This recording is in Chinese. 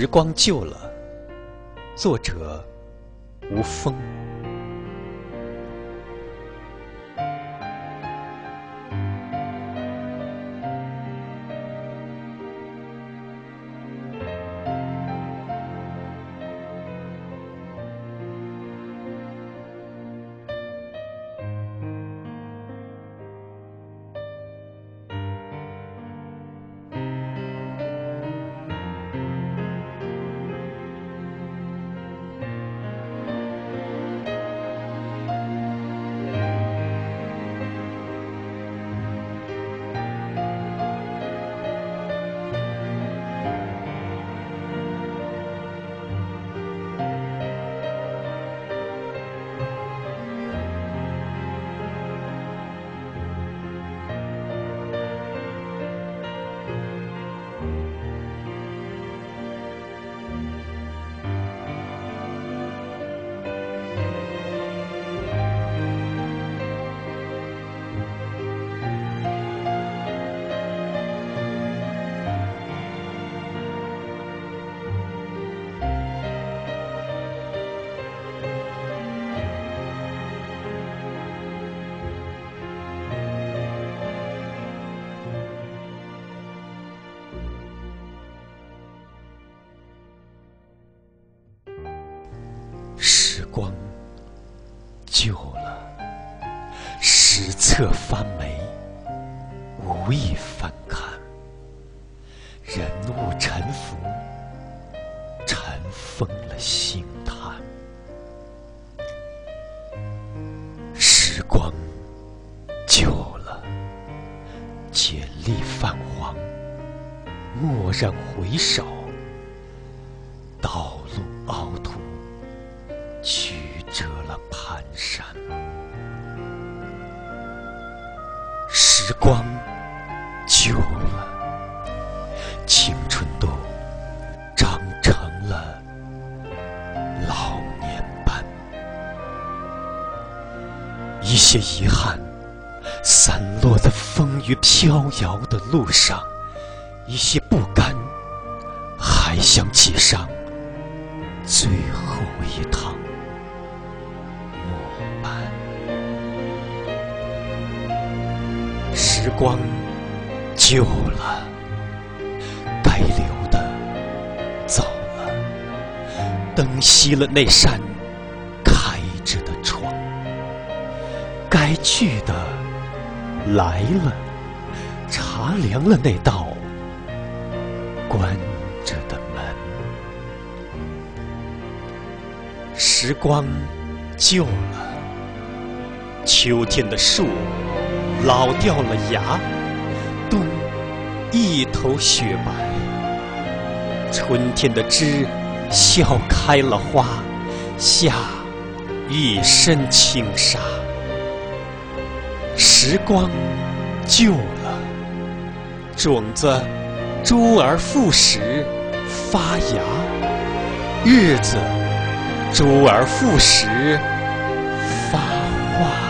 时光旧了，作者无风。光旧了，史册发霉，无意翻看。人物沉浮，尘封了心叹。时光旧了，简历泛黄，蓦然回首，道路凹凸。曲折了蹒跚，时光旧了，青春都长成了老年斑。一些遗憾散落在风雨飘摇的路上，一些不甘还想挤上最后一趟。慢时光旧了，该留的走了，灯熄了那扇开着的窗，该去的来了，茶凉了那道关着的门。时光旧了，秋天的树。老掉了芽，冬一头雪白；春天的枝笑开了花，夏一身轻纱。时光旧了，种子周而复始发芽，日子周而复始发花。